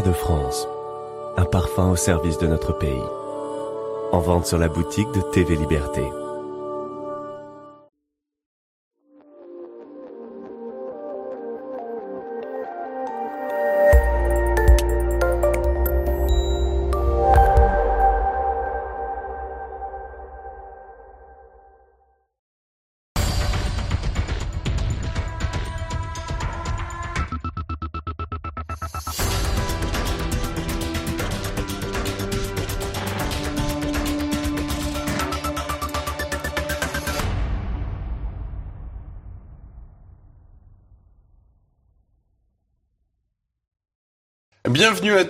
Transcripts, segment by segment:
De France. Un parfum au service de notre pays. En vente sur la boutique de TV Liberté.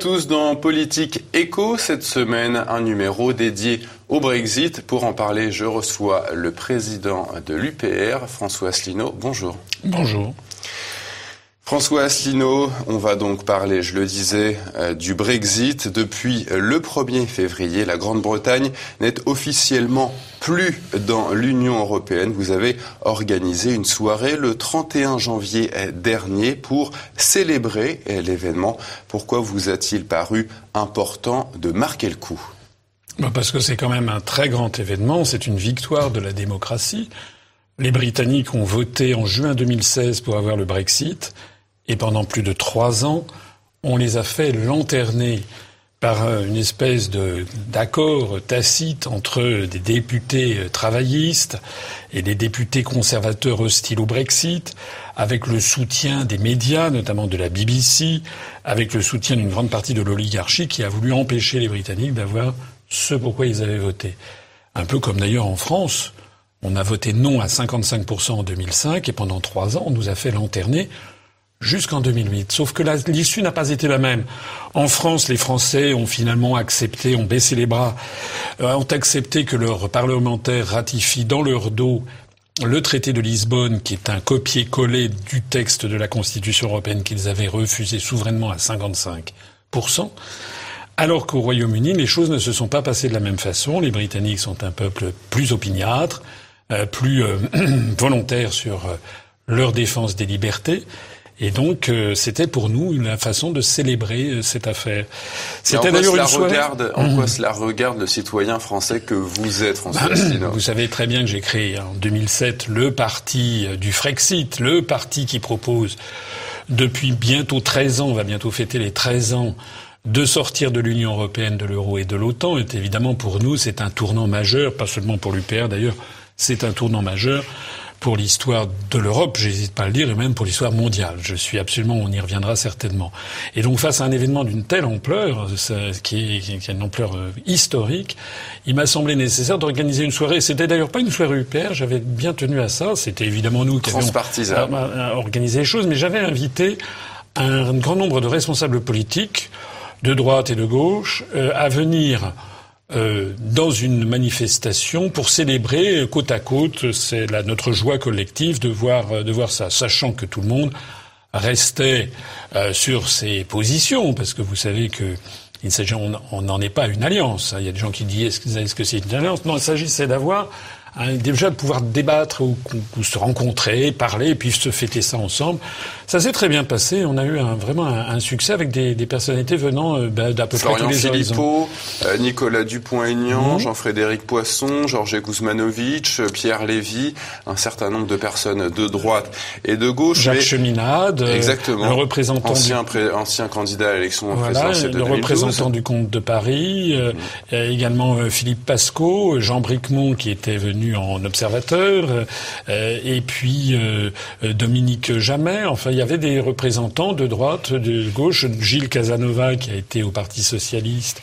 Tous dans Politique Éco. Cette semaine, un numéro dédié au Brexit. Pour en parler, je reçois le président de l'UPR, François Asselineau. Bonjour. Bonjour. François Asselineau, on va donc parler, je le disais, euh, du Brexit. Depuis le 1er février, la Grande-Bretagne n'est officiellement plus dans l'Union européenne. Vous avez organisé une soirée le 31 janvier dernier pour célébrer l'événement. Pourquoi vous a-t-il paru important de marquer le coup? Bah, Parce que c'est quand même un très grand événement. C'est une victoire de la démocratie. Les Britanniques ont voté en juin 2016 pour avoir le Brexit. Et pendant plus de trois ans, on les a fait lanterner par une espèce d'accord tacite entre des députés travaillistes et des députés conservateurs hostiles au Brexit, avec le soutien des médias, notamment de la BBC, avec le soutien d'une grande partie de l'oligarchie qui a voulu empêcher les Britanniques d'avoir ce pourquoi ils avaient voté. Un peu comme d'ailleurs en France, on a voté non à 55% en 2005 et pendant trois ans on nous a fait lanterner jusqu'en 2008. Sauf que l'issue n'a pas été la même. En France, les Français ont finalement accepté, ont baissé les bras, euh, ont accepté que leurs parlementaires ratifient dans leur dos le traité de Lisbonne, qui est un copier-coller du texte de la Constitution européenne qu'ils avaient refusé souverainement à 55%. Alors qu'au Royaume-Uni, les choses ne se sont pas passées de la même façon. Les Britanniques sont un peuple plus opiniâtre, euh, plus euh, volontaire sur leur défense des libertés. Et donc, euh, c'était pour nous une façon de célébrer euh, cette affaire. C'était d'ailleurs une soirée... Regarde, en quoi cela regarde le citoyen français que vous êtes, François bah, Vous savez très bien que j'ai créé en 2007 le parti euh, du Frexit, le parti qui propose depuis bientôt 13 ans, on va bientôt fêter les 13 ans, de sortir de l'Union européenne, de l'euro et de l'OTAN. Et évidemment, pour nous, c'est un tournant majeur, pas seulement pour l'UPR d'ailleurs, c'est un tournant majeur pour l'histoire de l'Europe, j'hésite pas à le dire, et même pour l'histoire mondiale. Je suis absolument, on y reviendra certainement. Et donc face à un événement d'une telle ampleur, qui, est, a une ampleur euh, historique, il m'a semblé nécessaire d'organiser une soirée. C'était d'ailleurs pas une soirée UPR, j'avais bien tenu à ça. C'était évidemment nous qui avions organisé les choses, mais j'avais invité un grand nombre de responsables politiques de droite et de gauche euh, à venir euh, dans une manifestation pour célébrer côte à côte, c'est notre joie collective de voir, euh, de voir ça, sachant que tout le monde restait euh, sur ses positions, parce que vous savez que il on n'en est pas une alliance. Il y a des gens qui disent est-ce que c'est une alliance? Non, il s'agissait d'avoir Hein, déjà de pouvoir débattre ou, se rencontrer, parler, et puis se fêter ça ensemble. Ça s'est très bien passé. On a eu un, vraiment un, succès avec des, des personnalités venant euh, bah, d'à peu près tous les Philippot, euh, Nicolas Dupont-Aignan, mhm. Jean-Frédéric Poisson, Georges Kuzmanovic, euh, Pierre Lévy, un certain nombre de personnes de droite et de gauche. Jacques Cheminade, exactement, le représentant ancien, ancien candidat à l'élection voilà, le représentant du comte de Paris, mhm. également Philippe Pasco, Jean Bricmont qui était venu en observateur, et puis Dominique Jamais. Enfin, il y avait des représentants de droite, de gauche, Gilles Casanova qui a été au Parti socialiste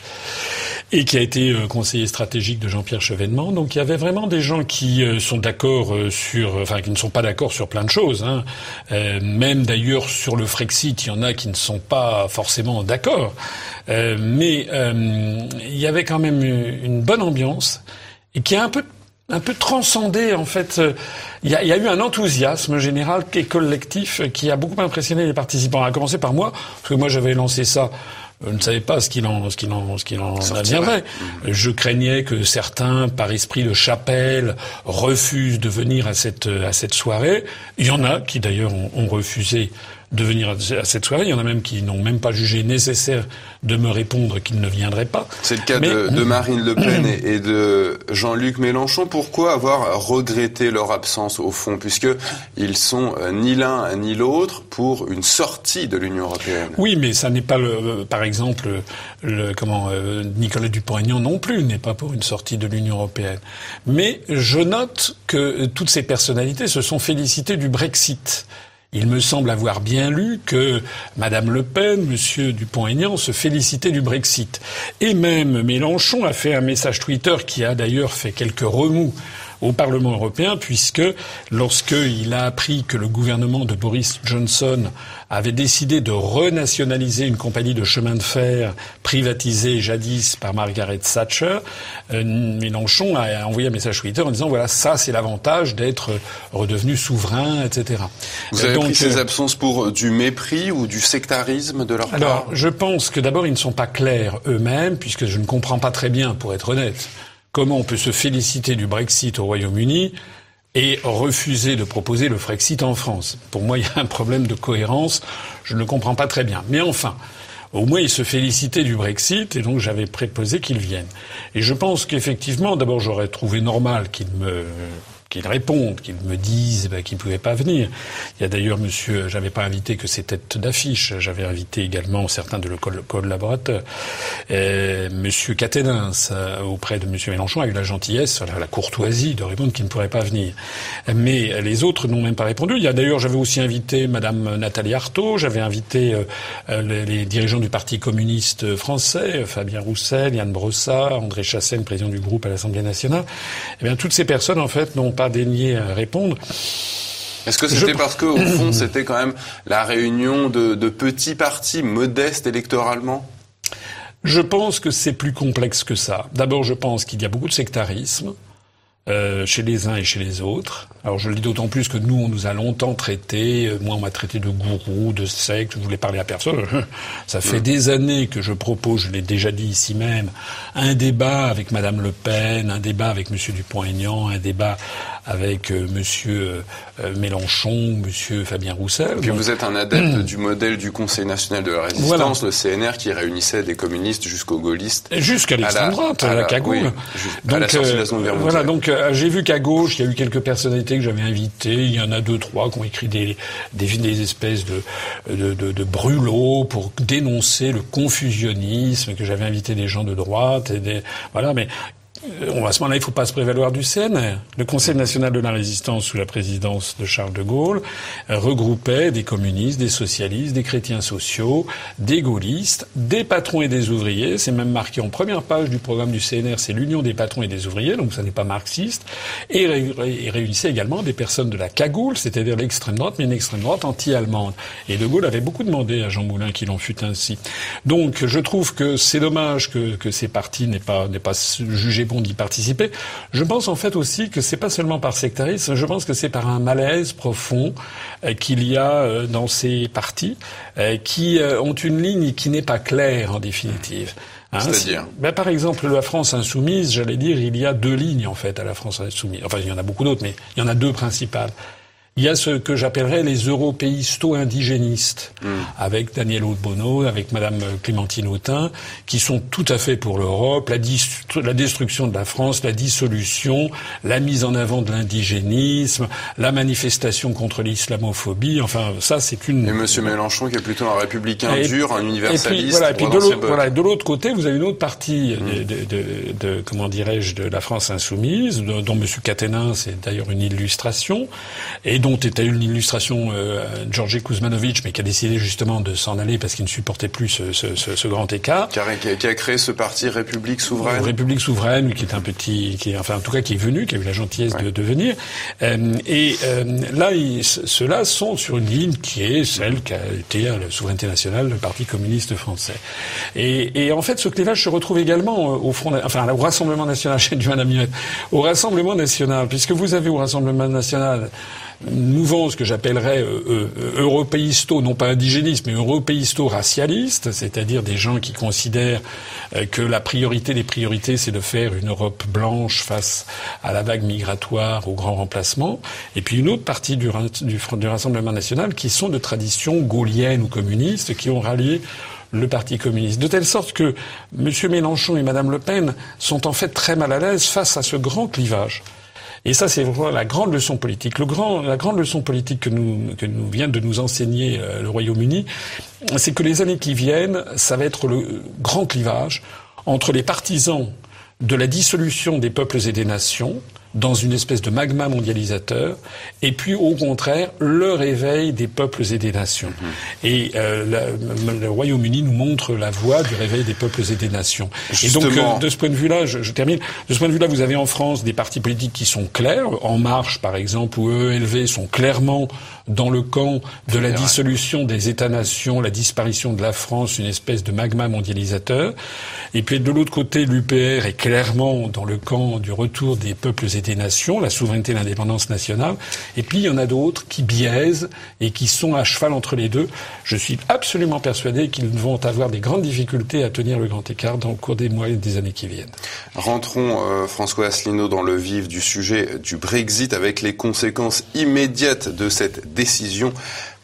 et qui a été euh, conseiller stratégique de Jean-Pierre Chevènement. Donc il y avait vraiment des gens qui sont d'accord sur, enfin qui ne sont pas d'accord sur plein de choses. Hein. même d'ailleurs sur le Frexit, il y en a qui ne sont pas forcément d'accord. mais il y avait quand même une bonne ambiance et qui a un peu un peu transcendé en fait. Euh, il y, a, eu un enthousiasme général et collectif qui a beaucoup impressionné les participants. À commencer par moi, parce que moi j'avais lancé ça. Je ne savais pas ce qu'il en, ce qu'il en, ce qu'il en adviendrait. Je craignais que certains, par esprit de chapelle, refusent de venir à cette, à cette soirée. Il y en a qui d'ailleurs ont, refusé de venir à cette soirée. Il y en a même qui n'ont même pas jugé nécessaire de me répondre qu'ils ne viendraient pas. C'est le cas de, Marine Le Pen et, de Jean-Luc Mélenchon. Pourquoi avoir regretté leur absence au fond, puisque ils sont euh, ni l'un ni l'autre pour une sortie de l'Union européenne? Oui, mais ça n'est pas le, euh, par exemple, le, comment euh, Nicolas Dupont-Aignan non plus n'est pas pour une sortie de l'Union européenne. Mais je note que toutes ces personnalités se sont félicitées du Brexit. Il me semble avoir bien lu que Madame Le Pen, Monsieur Dupont-Aignan se félicitaient du Brexit. Et même Mélenchon a fait un message Twitter qui a d'ailleurs fait quelques remous au Parlement européen, puisque lorsqu'il a appris que le gouvernement de Boris Johnson avait décidé de renationaliser une compagnie de chemin de fer privatisée jadis par Margaret Thatcher, euh, Mélenchon a envoyé un message Twitter en disant voilà ça c'est l'avantage d'être redevenu souverain, etc. Vous avez pris ces euh, absences pour du mépris ou du sectarisme de leur part? Alors je pense que d'abord ils ne sont pas clairs eux-mêmes puisque je ne comprends pas très bien, pour être honnête, comment on peut se féliciter du Brexit au Royaume-Uni et refuser de proposer le Frexit en France. Pour moi, il y a un problème de cohérence. Je ne le comprends pas très bien. Mais enfin, au moins, ils se félicitaient du Brexit et donc j'avais préposé qu'ils viennent. Et je pense qu'effectivement, d'abord, j'aurais trouvé normal qu'ils me qu'ils répondent, qu'ils me disent ben, qu'ils ne pouvaient pas venir. Il y a d'ailleurs monsieur, j'avais pas invité que ces têtes d'affiche, j'avais invité également certains de leurs collaborateurs. Euh, monsieur Caténins, euh, auprès de monsieur Mélenchon, a eu la gentillesse, la, courtoisie de répondre qu'il ne pourrait pas venir. Mais les autres n'ont même pas répondu. Il y a d'ailleurs, j'avais aussi invité madame Nathalie Arthaud, j'avais invité euh, les, les, dirigeants du Parti communiste français, Fabien Roussel, Yann Brossat, André Chassaigne, président du groupe à l'Assemblée nationale. Eh bien, toutes ces personnes, en fait, n'ont pas daigné répondre. Est-ce que c'était parce qu'au fond, c'était quand même la réunion de, de petits partis modestes électoralement? Je pense que c'est plus complexe que ça. D'abord, je pense qu'il y a beaucoup de sectarisme. Euh, chez les uns et chez les autres. Alors je le dis d'autant plus que nous, on nous a longtemps traité, euh, moi on m'a traité de gourou, de secte, je voulais parler à personne. Ça fait des années que je propose, je l'ai déjà dit ici même, un débat avec Madame Le Pen, un débat avec Monsieur Dupont-Aignan, un débat avec euh, Monsieur Mélenchon, Monsieur Fabien Roussel. Et puis vous êtes un adepte du modèle du Conseil national de la résistance, le CNR, qui réunissait des communistes jusqu'aux gaullistes. Jusqu'à l'extrême droite, à la, cagoule. donc, voilà, donc euh, j'ai vu qu'à gauche, il y a eu quelques personnalités que j'avais invitées. Il y en a deux, trois qui ont écrit des, des, des espèces de, de, de, de, brûlots pour dénoncer le confusionnisme, que j'avais invité des gens de droite. Et des, voilà, mais euh, à ce moment-là, il ne faut pas se prévaloir du CNR. Le Conseil national de la résistance sous la présidence de Charles de Gaulle euh, regroupait des communistes, des socialistes, des chrétiens sociaux, des gaullistes, des patrons et des ouvriers. C'est même marqué en première page du programme du CNR, c'est l'union des patrons et des ouvriers, donc ça n'est pas marxiste. Et réunissait également des personnes de la cagoule, c'est-à-dire l'extrême droite, mais une extrême droite anti-allemande. Et de Gaulle avait beaucoup demandé à Jean Moulin qu'il en fût ainsi. Donc je trouve que c'est dommage que, ces partis n'aient pas, pas jugé d'y participer. Je pense en fait aussi que c'est pas seulement par sectarisme, je pense que c'est par un malaise profond euh, qu'il y a euh, dans ces partis euh, qui ont une ligne qui n'est pas claire en définitive. Hein, C'est-à-dire ben, Par exemple, la France insoumise, j'allais dire, il y a deux lignes en fait à la France insoumise. Enfin, il y en a beaucoup d'autres, mais il y en a deux principales. Il y a ce que j'appellerais les européisto-indigénistes, hmm. avec Daniel Oudbono, avec Madame Clémentine Autain, qui sont tout à fait pour l'Europe, la, la, destruction de la France, la dissolution, la mise en avant de l'indigénisme, la manifestation contre l'islamophobie. Enfin, ça, c'est une. Et Monsieur Mélenchon, qui est plutôt un républicain dur, un universaliste. Et voilà, et puis de l'autre côté, vous avez une autre partie hmm. de, de, de, comment dirais-je, de la France insoumise, dont Monsieur Caténin, c'est d'ailleurs une illustration, et dont était une illustration euh, Georgi Kuzmanovic, mais qui a décidé justement de s'en aller parce qu'il ne supportait plus ce, ce, ce, ce grand écart. Qui a, qui a, créé ce parti République souveraine. République souveraine, qui est un petit, qui est, enfin en tout cas qui est venu, qui a eu la gentillesse de, de, venir. Euh, et euh, là, ceux-là sont sur une ligne qui est celle qu'a été la souveraineté nationale, le Parti communiste français. Et, et en fait, ce clivage se retrouve également euh, au front, enfin au Rassemblement national. J'ai du mal à au Rassemblement national, puisque vous avez au Rassemblement national une mouvance que j'appellerais euh, européisto, non pas indigéniste, mais européisto-racialiste, c'est-à-dire des gens qui considèrent que la priorité des priorités, c'est de faire une Europe blanche face à la vague migratoire, au grand remplacement, et puis une autre partie du, du, du Rassemblement national qui sont de tradition gaulienne ou communiste, qui ont rallié le Parti communiste. De telle sorte que M. Mélenchon et Mme Le Pen sont en fait très mal à l'aise face à ce grand clivage. Et ça, c'est vraiment la grande leçon politique. La grande leçon politique que nous, que nous vient de nous enseigner euh, le Royaume-Uni, c'est que les années qui viennent, ça va être le grand clivage entre les partisans de la dissolution des peuples et des nations, dans une espèce de magma mondialisateur, et puis au contraire le réveil des peuples et des nations. Mm-hmm. Et euh, le Royaume-Uni nous montre la voie du réveil des peuples et des nations. Et donc euh, de ce point de vue-là, je, je, termine. De ce point de vue-là, vous avez en France des partis politiques qui sont clairs. En Marche, par exemple, ou ELV sont clairement dans le camp de la dissolution des États-nations, la disparition de la France, une espèce de magma mondialisateur. Et puis de l'autre côté, l'UPR est clairement dans le camp du retour des peuples et nations, la souveraineté et l'indépendance nationale. Et puis il y en a d'autres qui biaisent et qui sont à cheval entre les deux. Je suis absolument persuadé qu'ils vont avoir des grandes difficultés à tenir le grand écart dans le cours des mois et des années qui viennent. Rentrons, euh, François Asselineau, dans le vif du sujet du Brexit avec les conséquences immédiates de cette décision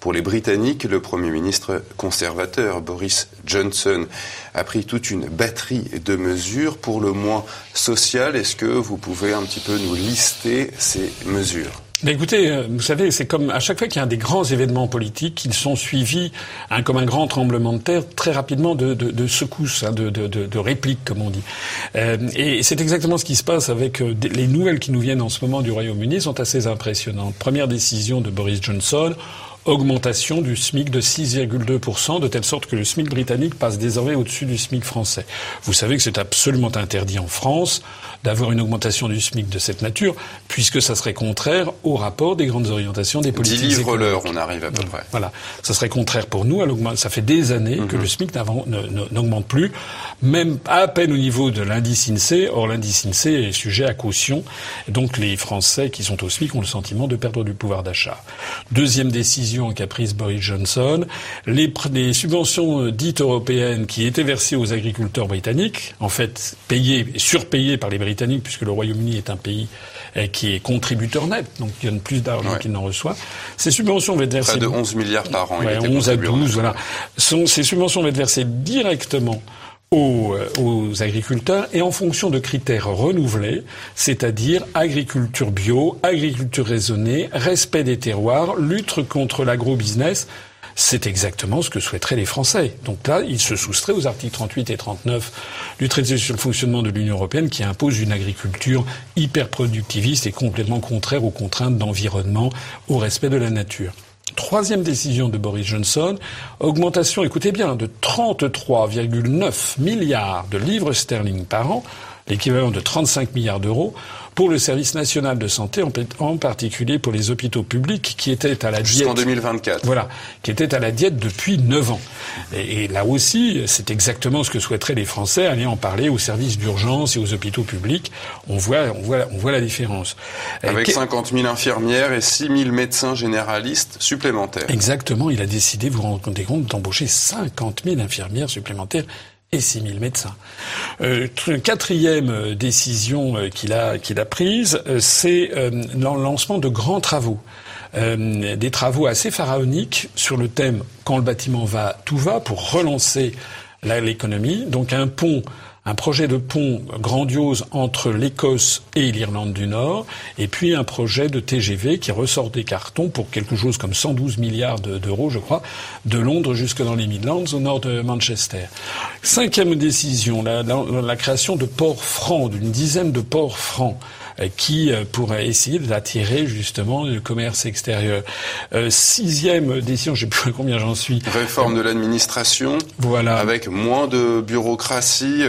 pour les Britanniques, le Premier ministre conservateur Boris Johnson a pris toute une batterie de mesures, pour le moins sociales. Est-ce que vous pouvez un petit peu nous lister ces mesures? Mais écoutez, euh, vous savez, c'est comme à chaque fois qu'il y a des grands événements politiques, ils sont suivis, hein, comme un grand tremblement de terre, très rapidement de, secousses, hein, de, de, répliques, comme on dit. Euh, et c'est exactement ce qui se passe avec euh, les nouvelles qui nous viennent en ce moment du Royaume-Uni sont assez impressionnantes. Première décision de Boris Johnson, augmentation du SMIC de 6,2%, de telle sorte que le SMIC britannique passe désormais au-dessus du SMIC français. Vous savez que c'est absolument interdit en France d'avoir une augmentation du SMIC de cette nature, puisque ça serait contraire au rapport des grandes orientations des politiques 10 livres l'heure, on arrive à peu près. Voilà, ça serait contraire pour nous. À ça fait des années que mhm. le SMIC n'augmente plus, même à peine au niveau de l'indice INSEE. Or, l'indice INSEE est sujet à caution. Donc, les Français qui sont au SMIC ont le sentiment de perdre du pouvoir d'achat. Deuxième décision qu'a prise Boris Johnson, les, les subventions euh, dites européennes qui étaient versées aux agriculteurs britanniques, en fait payées, surpayées par les Britanniques, puisque le Royaume-Uni est un pays euh, qui est contributeur net, donc qui donne plus d'argent qu'il n'en reçoit. Ces subventions vont être versées... Près de 11 milliards par an. Ouais, 11 à 12, voilà. ces subventions vont être versées directement aux, euh, aux, agriculteurs et en fonction de critères renouvelés, c'est-à-dire agriculture bio, agriculture raisonnée, respect des terroirs, lutte contre l'agro-business, c'est exactement ce que souhaiteraient les Français. Donc là, ils se soustraient aux articles 38 et 39 du traité sur le fonctionnement de l'Union européenne qui impose une agriculture hyper productiviste et complètement contraire aux contraintes d'environnement, au respect de la nature. Troisième décision de Boris Johnson, augmentation, écoutez bien, de 33,9 milliards de livres sterling par an, l'équivalent de 35 milliards d'euros, pour le service national de santé, en particulier pour les hôpitaux publics qui étaient à la diète. Jusqu'en 2024. Voilà, qui étaient à la diète depuis 9 ans. Et, là aussi, c'est exactement ce que souhaiteraient les Français, aller en parler aux services d'urgence et aux hôpitaux publics. On voit, on voit, on voit la différence. Avec 50 000 infirmières et 6 000 médecins généralistes supplémentaires. Exactement, il a décidé, vous vous rendez compte, d'embaucher 50 000 infirmières supplémentaires et 6 000 médecins. Euh, quatrième euh, décision euh, qu'il a, qu'il a prise, euh, c'est lancement de grands travaux. des travaux assez pharaoniques sur le thème quand le bâtiment va, tout va, pour relancer l'économie. Donc un pont un projet de pont grandiose entre l'Écosse et l'Irlande du Nord, et puis un projet de TGV qui ressort des cartons pour quelque chose comme 112 milliards d'euros, je crois, de Londres jusque dans les Midlands, au nord de Manchester. Cinquième décision, la, la création de ports francs, d'une dizaine de ports francs. Euh, qui euh, pourrait essayer d'attirer justement le commerce extérieur. Euh, sixième décision, je ne sais plus combien j'en suis. Réforme de l'administration. Voilà. Avec moins de bureaucratie.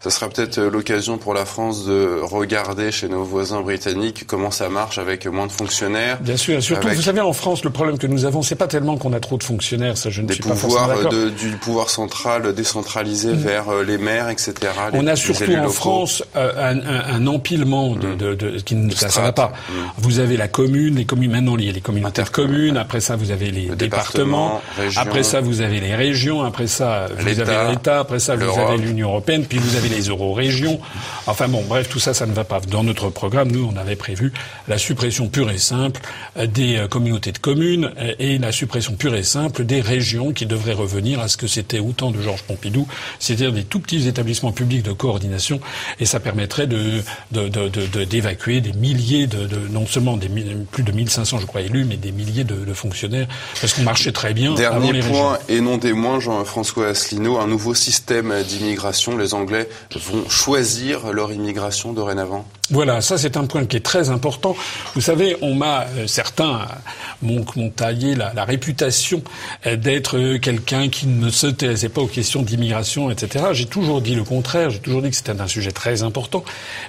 ça sera peut-être l'occasion pour la France de regarder chez nos voisins britanniques comment ça marche avec moins de fonctionnaires. Bien sûr. Surtout, vous savez, en France, le problème que nous avons, c'est pas tellement qu'on a trop de fonctionnaires. Ça, je ne suis pouvoirs pas de, du pouvoir central décentralisé mm. vers les maires, etc. On a surtout en France un, un, un, empilement de, mm. de de, de qui ne ça, va pas. Mm. Vous avez la commune, les communes maintenant il y a les communes, après ça vous avez les départements, après ça vous avez les régions, après ça vous avez l'État, après ça vous avez l'Union européenne, puis vous avez les euro-régions. Enfin bon, bref, tout ça ça ne va pas. Dans notre programme, nous on avait prévu la suppression pure et simple des euh, communautés de communes euh, et la suppression pure et simple des régions qui devraient revenir à ce que c'était au temps de Georges Pompidou, c'est-à-dire des tout petits établissements publics de coordination et ça permettrait de de, de, des milliers de, non seulement des plus de 1500 je crois élus mais des milliers de, fonctionnaires parce qu'on marchait très bien Dernier les point et non des moins Jean-François Asselineau un nouveau système d'immigration les Anglais vont choisir leur immigration dorénavant. Voilà, ça c'est un point qui est très important. Vous savez, on m'a euh, certains m'ont taillé la, la réputation euh, d'être euh, quelqu'un qui ne s'intéressait pas aux questions d'immigration, etc. J'ai toujours dit le contraire. J'ai toujours dit que c'était un sujet très important,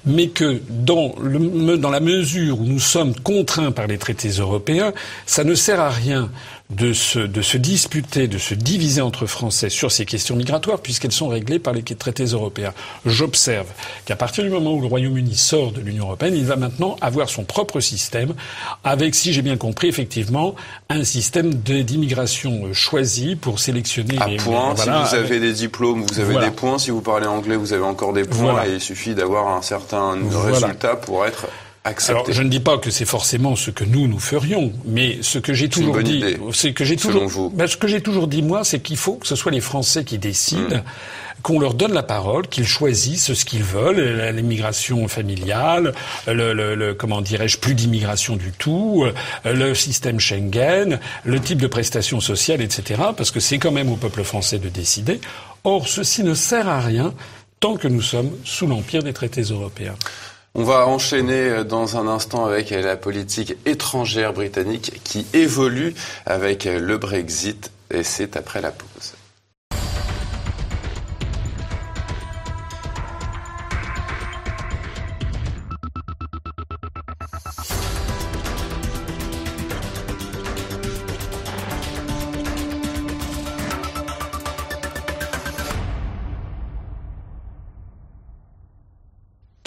mais que dans, le, dans la mesure où nous sommes contraints par les traités européens, ça ne sert à rien de se, de se disputer, de se diviser entre Français sur ces questions migratoires, puisqu'elles sont réglées par les traités européens. J'observe qu'à partir du moment où le Royaume-Uni sort de l'Union européenne, il va maintenant avoir son propre système, avec, si j'ai bien compris, effectivement, un système d'immigration euh, choisi pour sélectionner. À point, si vous avez des diplômes, vous avez des points. Si vous parlez anglais, vous avez encore des points. Et il suffit d'avoir un certain résultat pour être alors, je ne dis pas que c'est forcément ce que nous nous ferions, mais ce que j'ai toujours dit, c'est que j'ai toujours, ben, ce que j'ai toujours dit moi, c'est qu'il faut que ce soit les Français qui décident. Hmm. qu'on leur donne la parole, qu'ils choisissent ce qu'ils veulent, l'immigration familiale, le, le, le comment dirais-je, plus d'immigration du tout, le système Schengen, le type de prestations sociales, etc. Parce que c'est quand même au peuple français de décider. Or, ceci ne sert à rien tant que nous sommes sous l'empire des traités européens. On va enchaîner dans un instant avec la politique étrangère britannique qui évolue avec le Brexit et c'est après la pause.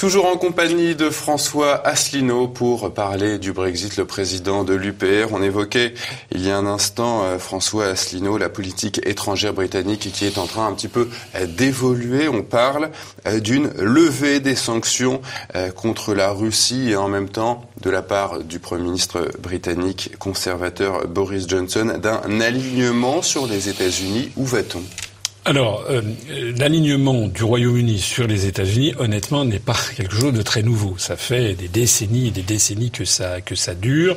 Toujours en compagnie de François Asselineau pour parler du Brexit, le président de l'UPR. On évoquait il y a un instant, euh, François Asselineau, la politique étrangère britannique qui est en train un petit peu euh, d'évoluer. On parle euh, d'une levée des sanctions contre la Russie et en même temps, de la part du Premier ministre britannique conservateur Boris Johnson, d'un alignement sur les États-Unis. Où va-t-on? Alors, euh, l'alignement du Royaume-Uni sur les États-Unis, honnêtement, n'est pas quelque chose de très nouveau. Ça fait des décennies et des décennies que ça que ça dure.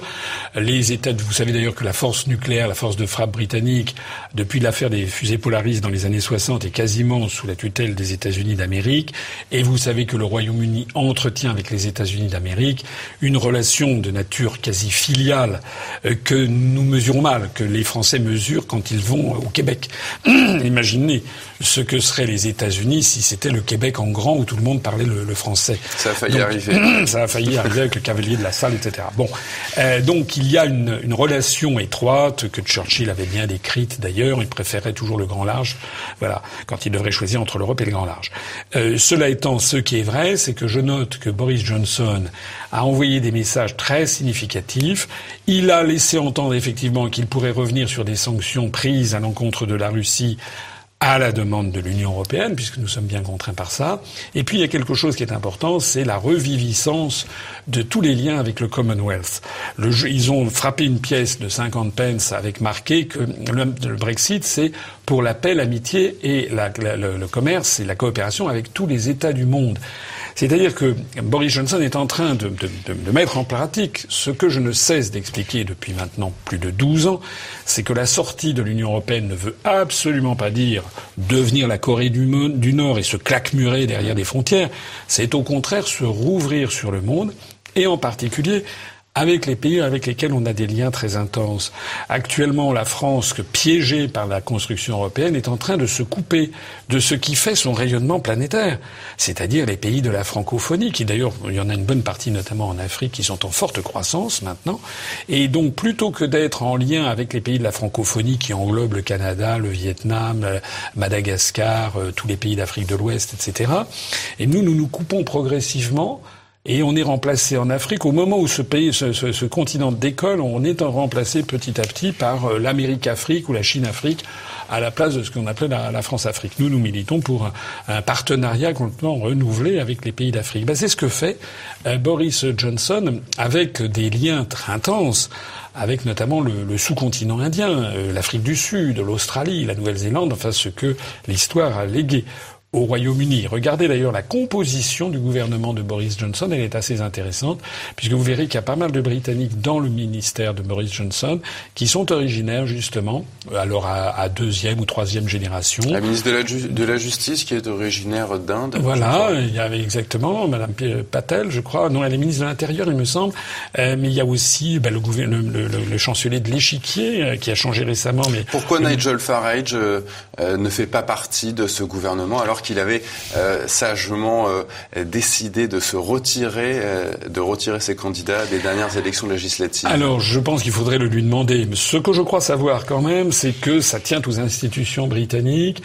Les États, vous savez d'ailleurs que la force nucléaire, la force de frappe britannique, depuis l'affaire des fusées Polaris dans les années 60, est quasiment sous la tutelle des États-Unis d'Amérique. Et vous savez que le Royaume-Uni entretient avec les États-Unis d'Amérique une relation de nature quasi filiale euh, que nous mesurons mal, que les Français mesurent quand ils vont au Québec. Imaginez ce que seraient les États-Unis si c'était le Québec en grand où tout le monde parlait le, français. Ça a failli arriver. Ça a failli arriver avec le cavalier de la salle, etc. Bon, euh, donc il y a une, une, relation étroite que Churchill avait bien décrite d'ailleurs. Il préférait toujours le grand large, voilà, quand il devrait choisir entre l'Europe et le grand large. Euh, cela étant, ce qui est vrai, c'est que je note que Boris Johnson a envoyé des messages très significatifs. Il a laissé entendre effectivement qu'il pourrait revenir sur des sanctions prises à l'encontre de la Russie à la demande de l'Union européenne, puisque nous sommes bien contraints par ça. Et puis il y a quelque chose qui est important, c'est la reviviscence de tous les liens avec le Commonwealth. Ils ont frappé une pièce de 50 pence avec marqué que le, Brexit, c'est pour la paix, l'amitié et le, le commerce et la coopération avec tous les États du monde. C'est-à-dire que Boris Johnson est en train de, mettre en pratique ce que je ne cesse d'expliquer depuis maintenant plus de 12 ans, c'est que la sortie de l'Union européenne ne veut absolument pas dire devenir la Corée du, du Nord et se claquemurer derrière les frontières, c'est au contraire se rouvrir sur le monde et en particulier avec les pays avec lesquels on a des liens très intenses. Actuellement, la France, piégée par la construction européenne, est en train de se couper de ce qui fait son rayonnement planétaire, c'est-à-dire les pays de la francophonie, qui d'ailleurs, il y en a une bonne partie notamment en Afrique, qui sont en forte croissance maintenant. Et donc, plutôt que d'être en lien avec les pays de la francophonie qui englobent le Canada, le Vietnam, Madagascar, euh, tous les pays d'Afrique de l'Ouest, etc., et nous, nous nous coupons progressivement et on est remplacé en Afrique au moment où ce pays, ce, ce, ce continent décolle, on est remplacé petit à petit par euh, l'Amérique-Afrique ou la Chine-Afrique à la place de ce qu'on appelait la, France-Afrique. Nous, nous militons pour un, partenariat complètement renouvelé avec les pays d'Afrique. Ben, c'est ce que fait euh, Boris Johnson avec des liens très intenses avec notamment le, sous-continent indien, euh, l'Afrique du Sud, l'Australie, la Nouvelle-Zélande, enfin ce que l'histoire a légué au Royaume-Uni. Regardez d'ailleurs la composition du gouvernement de Boris Johnson, elle est assez intéressante, puisque vous verrez qu'il y a pas mal de Britanniques dans le ministère de Boris Johnson qui sont originaires justement, alors à, deuxième ou troisième génération. La ministre de la, de la Justice qui est originaire d'Inde. Voilà, il y avait exactement Madame Patel, je crois. Non, elle est ministre de l'Intérieur, il me semble. Euh, mais il y a aussi le, le, le, chancelier de l'Échiquier euh, qui a changé récemment. Mais pourquoi Nigel Farage euh, ne fait pas partie de ce gouvernement alors qu'il avait euh, sagement euh, décidé de se retirer, euh, de retirer ses candidats des dernières élections législatives Alors, je pense qu'il faudrait le lui demander. Ce que je crois savoir quand même, c'est que ça tient aux institutions britanniques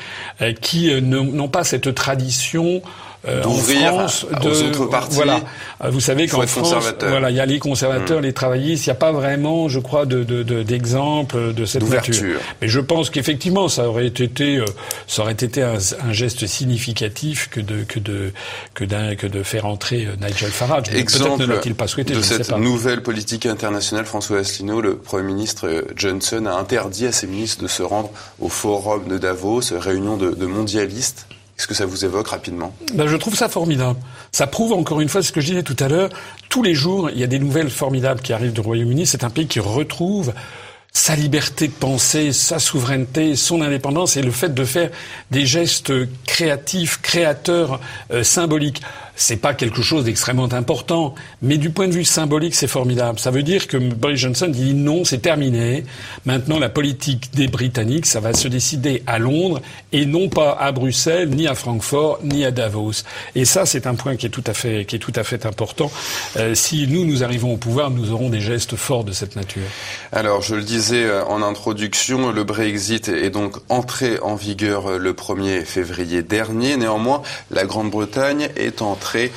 qui n'ont pas cette tradition euh, en France, de, aux autres partis. Voilà, euh, vous savez qu'en France, voilà, il y a les conservateurs, mmh. les travaillistes. Il n'y a pas vraiment, je crois, de d'exemple de, de, cette nature. Mais je pense qu'effectivement, ça aurait été, euh, ça aurait été un, un, geste significatif que de que de que, que de faire entrer Nigel Farage. Exemple ne pas souhaité, de cette nouvelle politique internationale, François Asselineau, le Premier ministre Johnson a interdit à ses ministres de se rendre au forum de Davos, réunion de, de mondialistes est-ce que ça vous évoque rapidement ben, Je trouve ça formidable. Ça prouve encore une fois ce que je disais tout à l'heure. Tous les jours, il y a des nouvelles formidables qui arrivent du Royaume-Uni. C'est un pays qui retrouve sa liberté de penser, sa souveraineté, son indépendance et le fait de faire des gestes créatifs, créateurs, euh, symboliques c'est pas quelque chose d'extrêmement important, mais du point de vue symbolique, c'est formidable. Ça veut dire que Boris Johnson dit non, c'est terminé. Maintenant, la politique des Britanniques, ça va se décider à Londres et non pas à Bruxelles, ni à Francfort, ni à Davos. Et ça, c'est un point qui est tout à fait, qui est tout à fait important. Euh, si nous, nous arrivons au pouvoir, nous aurons des gestes forts de cette nature. Alors, je le disais euh, en introduction, le Brexit est donc entré en vigueur euh, le 1er février dernier. Néanmoins, la Grande-Bretagne est en euh,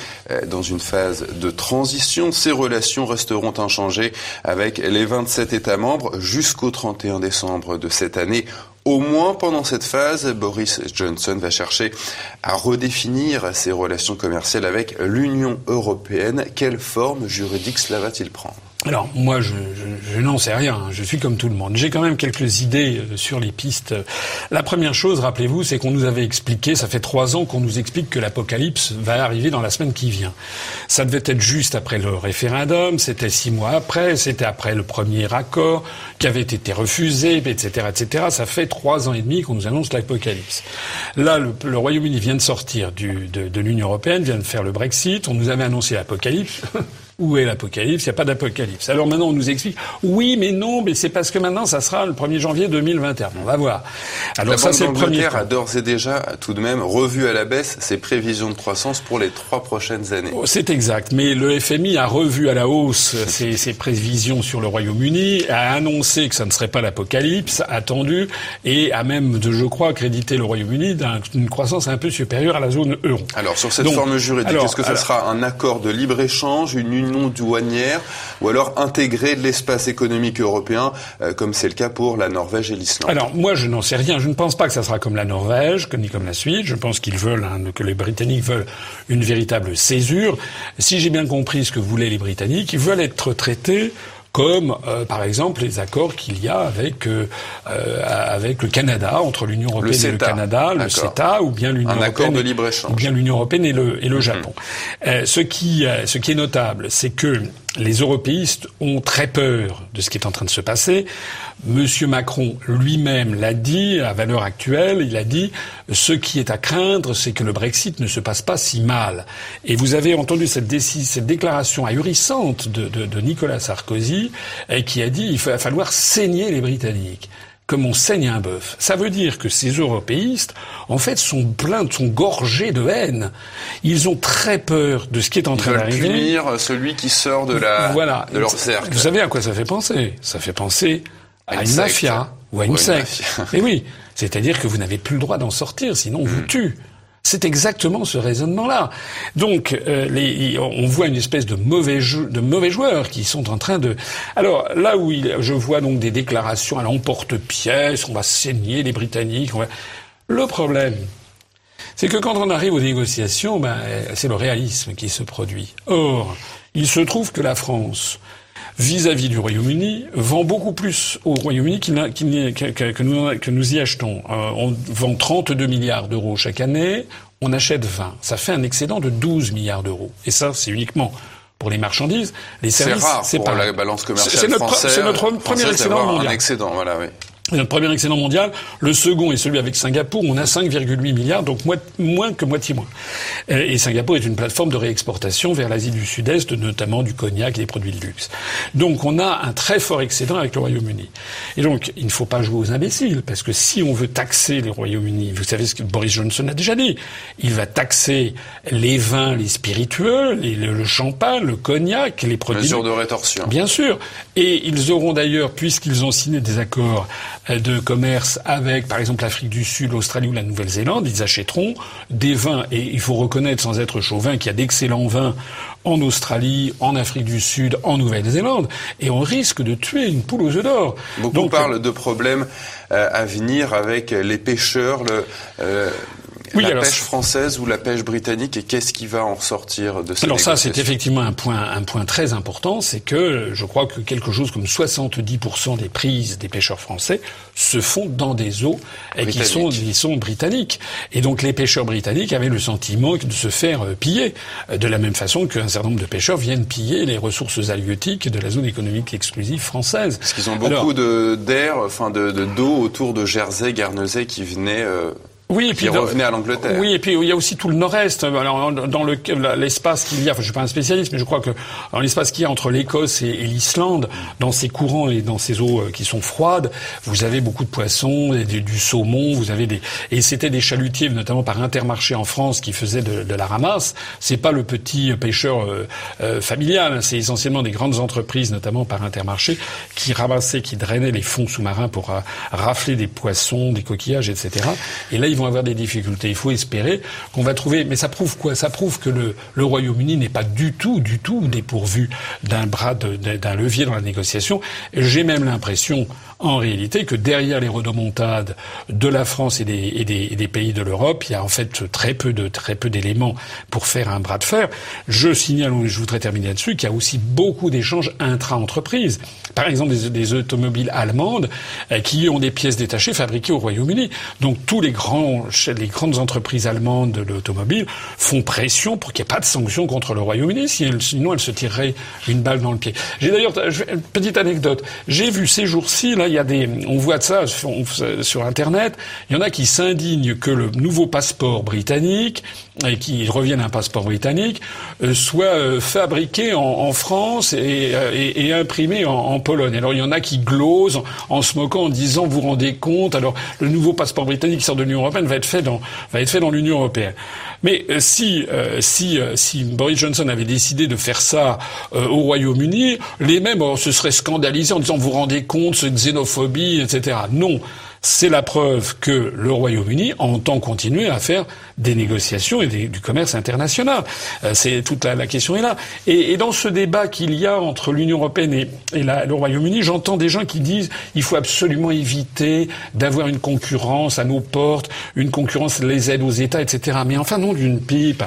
dans une phase de transition. Ces relations resteront inchangées avec les 27 États membres jusqu'au 31 décembre de cette année. Au moins pendant cette phase, Boris Johnson va chercher à redéfinir ses relations commerciales avec l'Union européenne. Quelle forme juridique cela va-t-il prendre? Alors moi, je, n'en sais rien. Je suis comme tout le monde. J'ai quand même quelques idées euh, sur les pistes. La première chose, rappelez-vous, c'est qu'on nous avait expliqué. Ça fait trois ans qu'on nous explique que l'apocalypse va arriver dans la semaine qui vient. Ça devait être juste après le référendum. C'était six mois après. C'était après le premier accord qui avait été refusé, etc., etc. Ça fait trois ans et demi qu'on nous annonce l'apocalypse. Là, le, Royaume-Uni vient de sortir de, de l'Union européenne, vient de faire le Brexit. On nous avait annoncé l'apocalypse. Où est l'Apocalypse? Il n'y a pas d'Apocalypse. Alors maintenant, on nous explique, oui, mais non, mais c'est parce que maintenant, ça sera le 1er janvier 2021. On va voir. Alors ça, c'est le premier. a d'ores et déjà, tout de même, revu à la baisse ses prévisions de croissance pour les trois prochaines années. Oh, c'est exact. Mais le FMI a revu à la hausse ses, ses prévisions sur le Royaume-Uni, a annoncé que ça ne serait pas l'Apocalypse, attendu, et a même, je crois, crédité le Royaume-Uni d'une croissance un peu supérieure à la zone euro. Alors, sur cette forme juridique, est-ce que ce sera un accord de libre-échange, une union non douanière ou alors intégrer l'espace économique européen, euh, comme c'est le cas pour la Norvège et l'Islande Alors moi, je n'en sais rien. Je ne pense pas que ça sera comme la Norvège, ni comme la Suisse. Je pense qu'ils veulent, que les Britanniques veulent une véritable césure. Si j'ai bien compris ce que voulaient les Britanniques, ils veulent être traités comme euh, par exemple les accords qu'il y a avec euh, euh, avec le Canada entre l'Union européenne et le Canada, le CETA ou bien l'Union européenne de libre -échange. ou bien l'Union européenne et le et le mhm. Japon. ce qui ce qui est notable, c'est que les européistes ont très peur de ce qui est en train de se passer. Monsieur Macron lui-même l'a dit, à valeur actuelle, il a dit ce qui est à craindre, c'est que le Brexit ne se passe pas si mal. Et vous avez entendu cette, cette déclaration ahurissante de, de, de, Nicolas Sarkozy, qui a dit il va falloir saigner les Britanniques comme on saigne un bœuf. Ça veut dire que ces européistes, en fait, sont pleins, sont gorgés de haine. Ils ont très peur de ce qui est en train d'arriver. punir celui qui sort de la, voilà. de leur cercle. Vous savez à quoi ça fait penser? Ça fait penser à, une, mafia ou à une secte. Et oui, c'est-à-dire que vous n'avez plus le droit d'en sortir, sinon on vous hmm. tue. C'est exactement ce raisonnement-là. Donc, euh, les, on voit une espèce de mauvais, jeu, de mauvais joueurs qui sont en train de. Alors là où il, je vois donc des déclarations à l'emporte-pièce, on va saigner les Britanniques. Le problème, c'est que quand on arrive aux négociations, ben, c'est le réalisme qui se produit. Or, il se trouve que la France vis-à-vis du Royaume-Uni vend beaucoup plus au Royaume-Uni que, nous, que, nous, y achetons. Euh, on vend 32 milliards d'euros chaque année, on achète 20. Ça fait un excédent de 12 milliards d'euros. Et ça, c'est uniquement pour les marchandises. Les services, c'est pour la balance commerciale française. C'est notre premier excédent mondial. Un excédent, voilà, oui. Notre premier excédent mondial. Le second est celui avec Singapour. On a 5,8 milliards, donc moins que moitié moins. Et Singapour est une plateforme de réexportation vers l'Asie du Sud-Est, notamment du cognac et des produits de luxe. Donc on a un très fort excédent avec le Royaume-Uni. Et donc il ne faut pas jouer aux imbéciles, parce que si on veut taxer le Royaume-Uni, vous savez ce que Boris Johnson a déjà dit, il va taxer les vins, les spiritueux, le, champagne, le cognac, les produits... Mesure de rétorsion. Bien sûr. Et ils auront d'ailleurs, puisqu'ils ont signé des accords de commerce avec, par exemple, l'Afrique du Sud, l'Australie ou la Nouvelle-Zélande, ils achèteront des vins. Et il faut reconnaître, sans être chauvin, qu'il y a d'excellents vins en Australie, en Afrique du Sud, en Nouvelle-Zélande, et on risque de tuer une poule aux œufs d'or. Beaucoup Donc, parlent de problèmes euh, à venir avec les pêcheurs, le, euh, oui, la pêche française ou la pêche britannique et qu'est-ce qui va en ressortir de cette Alors ça, c'est effectivement un point, un point très important, c'est que je crois que quelque chose comme 70% des prises des pêcheurs français se font dans des eaux qui sont, qui sont britanniques. Et donc les pêcheurs britanniques avaient le sentiment de se faire euh, piller, euh, de la même façon qu'un certain nombre de pêcheurs viennent piller les ressources halieutiques de la zone économique exclusive française. Parce qu'ils ont beaucoup d'air, enfin de d'eau autour de Jersey, Guernesey qui venaient euh, oui, et puis revenait à l'Angleterre. Oui, et puis il y a aussi tout le nord-est. Alors, dans l'espace qu'il y a, enfin, je suis pas un spécialiste, mais je crois que dans l'espace qu'il y a entre l'Écosse et, l'Islande, dans ces courants et dans ces eaux euh, qui sont froides, vous avez beaucoup de poissons, et du, saumon, vous avez des et c'était des chalutiers, notamment par Intermarché en France, qui faisaient de, la ramasse. C'est pas le petit pêcheur euh, euh, familial, hein. c'est essentiellement des grandes entreprises, notamment par Intermarché, qui ramassaient, qui drainaient les fonds sous-marins pour rafler des poissons, des coquillages, etc. Et là, vont avoir des difficultés. Il faut espérer qu'on va trouver. Mais ça prouve quoi? Ça prouve que le, le Royaume-Uni n'est pas du tout, du tout dépourvu d'un bras, d'un levier dans la négociation. J'ai même l'impression, en réalité, que derrière les redomontades de la France et des, et et pays de l'Europe, il y a en fait très peu de très peu d'éléments pour faire un bras de fer. Je signale, je voudrais terminer là-dessus, qu'il y a aussi beaucoup d'échanges intra-entreprises. Par exemple, des, des automobiles allemandes euh, qui ont des pièces détachées fabriquées au Royaume-Uni. Donc tous les grands les grandes entreprises allemandes de l'automobile font pression pour qu'il n'y ait pas de sanctions contre le Royaume-Uni, sinon elles se tireraient une balle dans le pied. J'ai d'ailleurs une petite anecdote. J'ai vu ces jours-ci, là, il y a des, on voit ça sur Internet. Il y en a qui s'indignent que le nouveau passeport britannique et qui revienne un passeport britannique euh, soit euh, fabriqué en, France euh, et, imprimé en, Pologne. Alors il y en a qui glosent en se moquant en disant vous vous rendez compte alors le nouveau passeport britannique qui sort de l'Union européenne va être fait dans va être fait dans l'Union européenne. Mais si si si Boris Johnson avait décidé de faire ça au Royaume-Uni, les mêmes se seraient scandalisés en disant vous vous rendez compte cette xénophobie etc. Non c'est la preuve que le Royaume-Uni entend continuer à faire des négociations et du commerce international. Euh, c'est toute la, question est là. Et, dans ce débat qu'il y a entre l'Union européenne et, le Royaume-Uni, j'entends des gens qui disent il faut absolument éviter d'avoir une concurrence à nos portes, une concurrence les aides aux États, etc. Mais enfin non d'une pipe.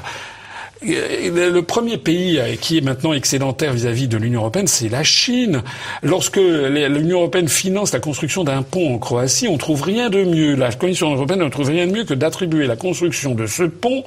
Le premier pays qui est maintenant excédentaire vis-à-vis de l'Union européenne, c'est la Chine. Lorsque l'Union européenne finance la construction d'un pont en Croatie, on trouve rien de mieux. La Commission européenne ne trouve rien de mieux que d'attribuer la construction de ce pont,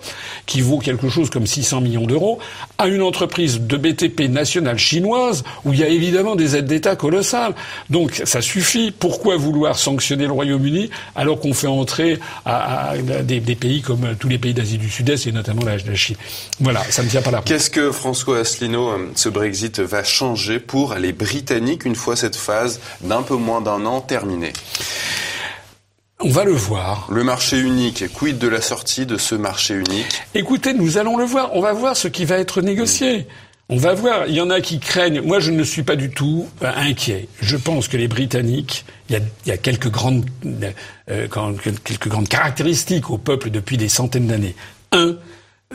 qui vaut quelque chose comme 600 millions d'euros, à une entreprise de BTP nationale chinoise, où il y a évidemment des aides d'État colossales. Donc ça suffit. Pourquoi vouloir sanctionner le Royaume-Uni alors qu'on fait entrer à, des, pays comme tous les pays d'Asie du Sud-Est et notamment la Chine? Voilà, ça ne tient pas là. Qu'est-ce que François Asselineau, euh, ce Brexit va changer pour les Britanniques une fois cette phase d'un peu moins d'un an terminée? On va le voir. Le marché unique, quid de la sortie de ce marché unique? Écoutez, nous allons le voir. On va voir ce qui va être négocié. On va voir. Il y en a qui craignent. Moi, je ne suis pas du tout euh, inquiet. Je pense que les Britanniques, il y a, quelques grandes, euh, quelques grandes caractéristiques au peuple depuis des centaines d'années. Un,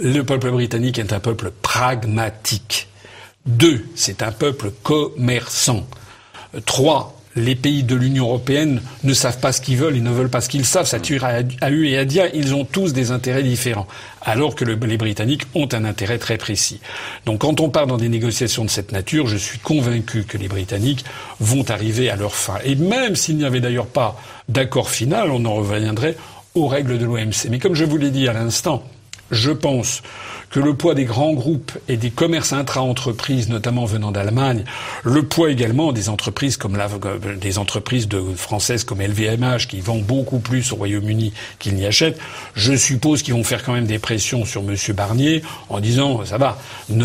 le peuple britannique est un peuple pragmatique. Deux, c'est un peuple commerçant. Trois, les pays de l'Union européenne ne savent pas ce qu'ils veulent, ils ne veulent pas ce qu'ils savent. Ça tire à, eu et à dire. Ils ont tous des intérêts différents, alors que les Britanniques ont un intérêt très précis. Donc, quand on part dans des négociations de cette nature, je suis convaincu que les Britanniques vont arriver à leur fin. Et même s'il n'y avait d'ailleurs pas d'accord final, on en reviendrait aux règles de l'OMC. Mais comme je vous l'ai dit à l'instant, je pense que le poids des grands groupes et des commerces intra-entreprises, notamment venant d'Allemagne, le poids également des entreprises comme la, des entreprises de, françaises comme LVMH qui vendent beaucoup plus au Royaume-Uni qu'ils n'y achètent, je suppose qu'ils vont faire quand même des pressions sur M. Barnier en disant ça va, il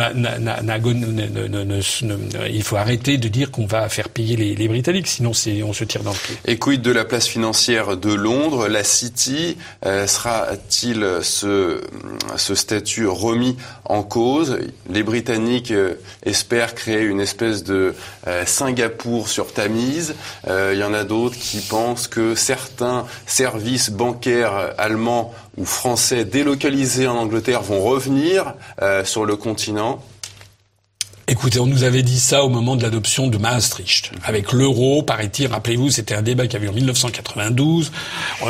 faut arrêter de dire qu'on va faire payer les, Britanniques, sinon on se tire dans le pied. Et de la place financière de Londres, la City, euh, sera-t-il ce, ce statut remis en cause. Les Britanniques euh, espèrent créer une espèce de euh, Singapour sur Tamise. Euh, il y en a d'autres qui pensent que certains services bancaires allemands ou français délocalisés en Angleterre vont revenir sur le continent. Écoutez, on nous avait dit ça au moment de l'adoption de Maastricht. Avec l'euro, paraît-il, rappelez-vous, c'était un débat qui avait eu en 1992.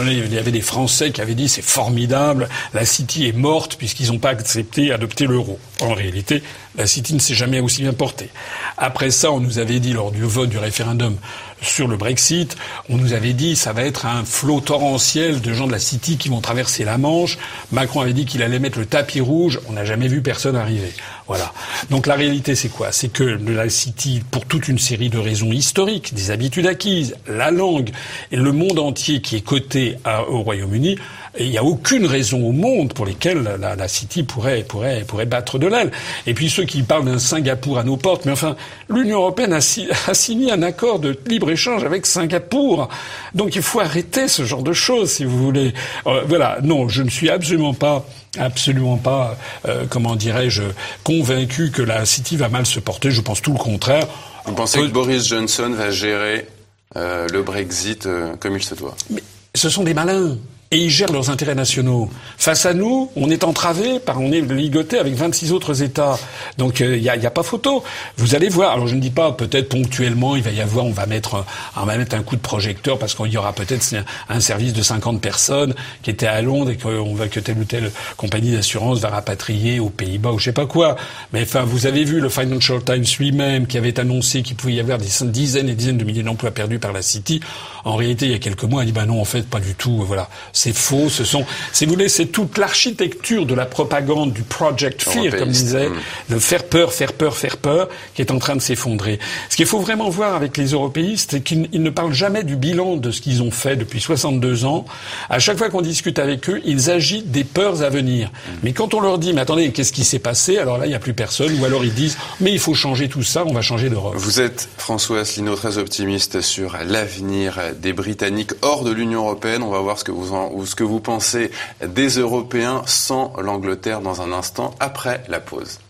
Il y avait des Français qui avaient dit c'est formidable, la City est morte puisqu'ils n'ont pas accepté d'adopter l'euro. En réalité, la City ne s'est jamais aussi bien portée. Après ça, on nous avait dit lors du vote du référendum sur le Brexit, on nous avait dit ça va être un flot torrentiel de gens de la City qui vont traverser la Manche. Macron avait dit qu'il allait mettre le tapis rouge. On n'a jamais vu personne arriver. Voilà. Donc la réalité, c'est quoi? C'est que la City, pour toute une série de raisons historiques, des habitudes acquises, la langue et le monde entier qui est coté au Royaume-Uni, il n'y a aucune raison au monde pour lesquelles la, la City pourrait, pourrait, pourrait battre de l'aile. Et puis ceux qui parlent d'un Singapour à nos portes, mais enfin, l'Union européenne a, a, signé un accord de libre-échange avec Singapour. Donc il faut arrêter ce genre de choses, si vous voulez. Euh, voilà, non, je ne suis absolument pas absolument pas, euh, comment dirais-je, convaincu que la City va mal se porter. Je pense tout le contraire. Vous pensez que Boris Johnson va gérer euh, le Brexit comme il se doit? Mais ce sont des malins et ils gèrent leurs intérêts nationaux. Face à nous, on est entravé par, on est ligoté avec 26 autres États. Donc il euh, n'y a, pas photo. Vous allez voir. Alors je ne dis pas peut-être ponctuellement, il va y avoir, on va mettre, on va mettre un coup de projecteur parce qu'il y aura peut-être un service de 50 personnes qui était à Londres et qu'on va que telle ou telle compagnie d'assurance va rapatrier aux Pays-Bas ou je sais pas quoi. Mais enfin, vous avez vu le Financial Times lui-même qui avait annoncé qu'il pouvait y avoir des dizaines et dizaines de milliers d'emplois perdus par la City. En réalité, il y a quelques mois, il dit bah non, en fait, pas du tout. Voilà c'est faux. Ce sont, si vous voulez, c'est toute l'architecture de la propagande du Project Fear, comme disait, mm. de faire peur, faire peur, faire peur, qui est en train de s'effondrer. Ce qu'il faut vraiment voir avec les européistes, c'est qu'ils ne parlent jamais du bilan de ce qu'ils ont fait depuis 62 ans. À chaque fois qu'on discute avec eux, ils agitent des peurs à venir. Mm. Mais quand on leur dit, mais attendez, qu'est-ce qui s'est passé? Alors là, il n'y a plus personne. Ou alors ils disent, mais il faut changer tout ça, on va changer d'Europe. Vous êtes, François Asselineau, très optimiste sur l'avenir des Britanniques hors de l'Union européenne. On va voir ce que vous en ou ce que vous pensez des Européens sans l'Angleterre dans un instant après la pause.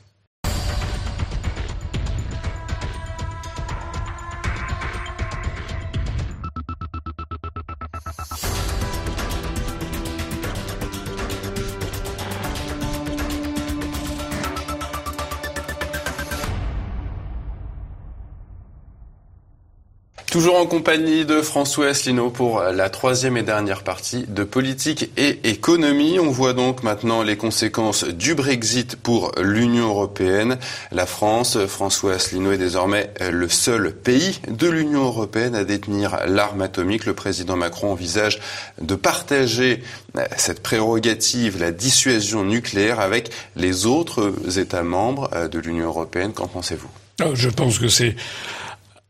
Toujours en compagnie de François Asselineau pour la troisième et dernière partie de politique et économie. On voit donc maintenant les conséquences du Brexit pour l'Union européenne. La France, François Asselineau est désormais le seul pays de l'Union européenne à détenir l'arme atomique. Le président Macron envisage de partager cette prérogative, la dissuasion nucléaire, avec les autres États membres de l'Union européenne. Qu'en pensez-vous? Euh, Je pense que c'est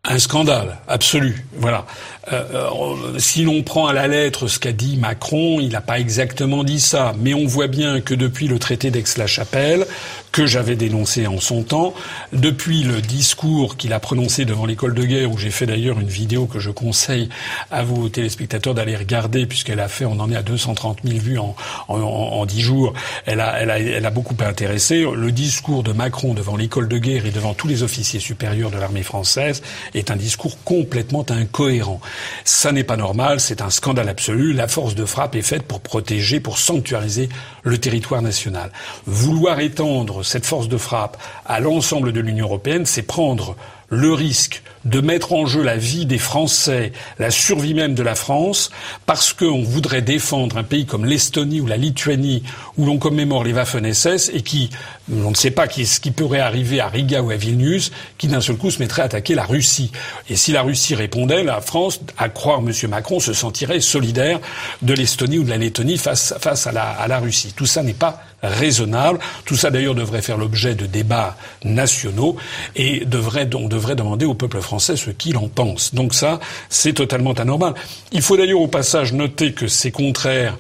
un scandale absolu. Voilà. Euh, euh, si l'on prend à la lettre ce qu'a dit Macron, il n'a pas exactement dit ça, mais on voit bien que depuis le traité d'Aix-la-Chapelle, que j'avais dénoncé en son temps, depuis le discours qu'il a prononcé devant l'école de guerre, où j'ai fait d'ailleurs une vidéo que je conseille à vos téléspectateurs d'aller regarder, puisqu'elle a fait, on en est à 230 000 vues en, en, en 10 jours, elle a beaucoup intéressé. Le discours de Macron devant l'école de guerre et devant tous les officiers supérieurs de l'armée française est un discours complètement incohérent. Ça n'est pas normal, c'est un scandale absolu. La force de frappe est faite pour protéger, pour sanctuariser le territoire national. Vouloir étendre cette force de frappe à l'ensemble de l'Union européenne, c'est prendre le risque de mettre en jeu la vie des Français, la survie même de la France, parce qu'on voudrait défendre un pays comme l'Estonie ou la Lituanie, où l'on commémore les Waffen-SS et qui, on ne sait pas ce qui pourrait arriver à Riga ou à Vilnius, qui d'un seul coup se mettrait à attaquer la Russie. Et si la Russie répondait, la France, à croire M. Macron, se sentirait solidaire de l'Estonie ou de la Lettonie face, face à, la, à la Russie. Tout ça n'est pas raisonnable. Tout ça d'ailleurs devrait faire l'objet de débats nationaux et devrait, on devrait demander au peuple français ce qu'il en pense. Donc ça, c'est totalement anormal. Il faut d'ailleurs au passage noter que c'est contraire